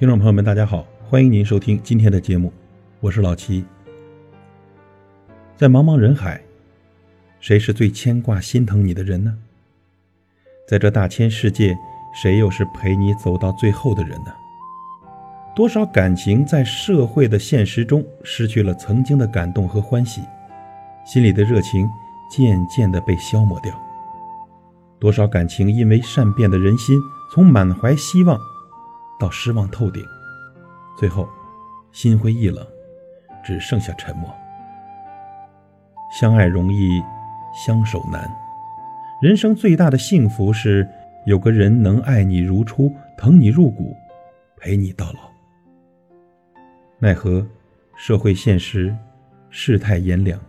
听众朋友们，大家好，欢迎您收听今天的节目，我是老齐。在茫茫人海，谁是最牵挂、心疼你的人呢？在这大千世界，谁又是陪你走到最后的人呢？多少感情在社会的现实中失去了曾经的感动和欢喜，心里的热情渐渐地被消磨掉。多少感情因为善变的人心，从满怀希望到失望透顶，最后心灰意冷，只剩下沉默。相爱容易，相守难。人生最大的幸福是有个人能爱你如初，疼你入骨，陪你到老。奈何社会现实，世态炎凉，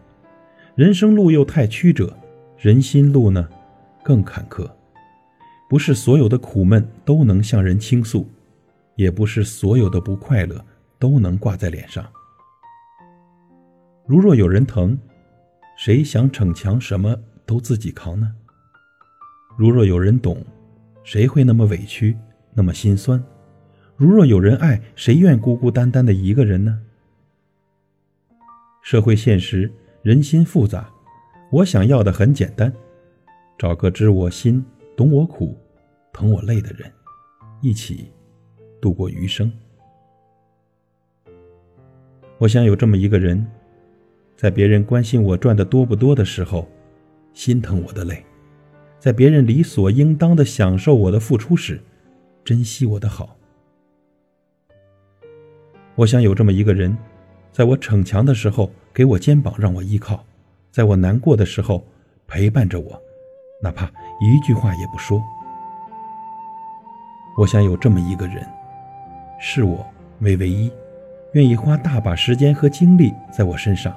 人生路又太曲折，人心路呢更坎坷。不是所有的苦闷都能向人倾诉，也不是所有的不快乐都能挂在脸上。如若有人疼，谁想逞强什么都自己扛呢？如若有人懂，谁会那么委屈，那么心酸？如若有人爱，谁愿孤孤单单的一个人呢？社会现实，人心复杂，我想要的很简单，找个知我心、懂我苦、疼我累的人，一起度过余生。我想有这么一个人，在别人关心我赚的多不多的时候，心疼我的累；在别人理所应当的享受我的付出时，珍惜我的好。我想有这么一个人，在我逞强的时候给我肩膀让我依靠，在我难过的时候陪伴着我，哪怕一句话也不说。我想有这么一个人，是我为唯一，愿意花大把时间和精力在我身上，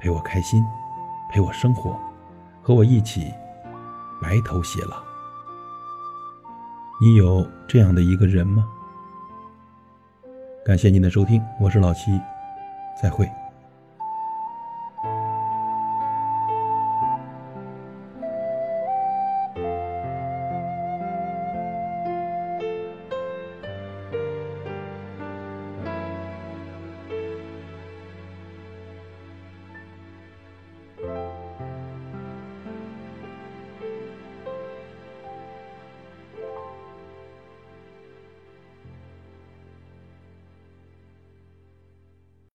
陪我开心，陪我生活，和我一起白头偕老。你有这样的一个人吗？感谢您的收听，我是老七，再会。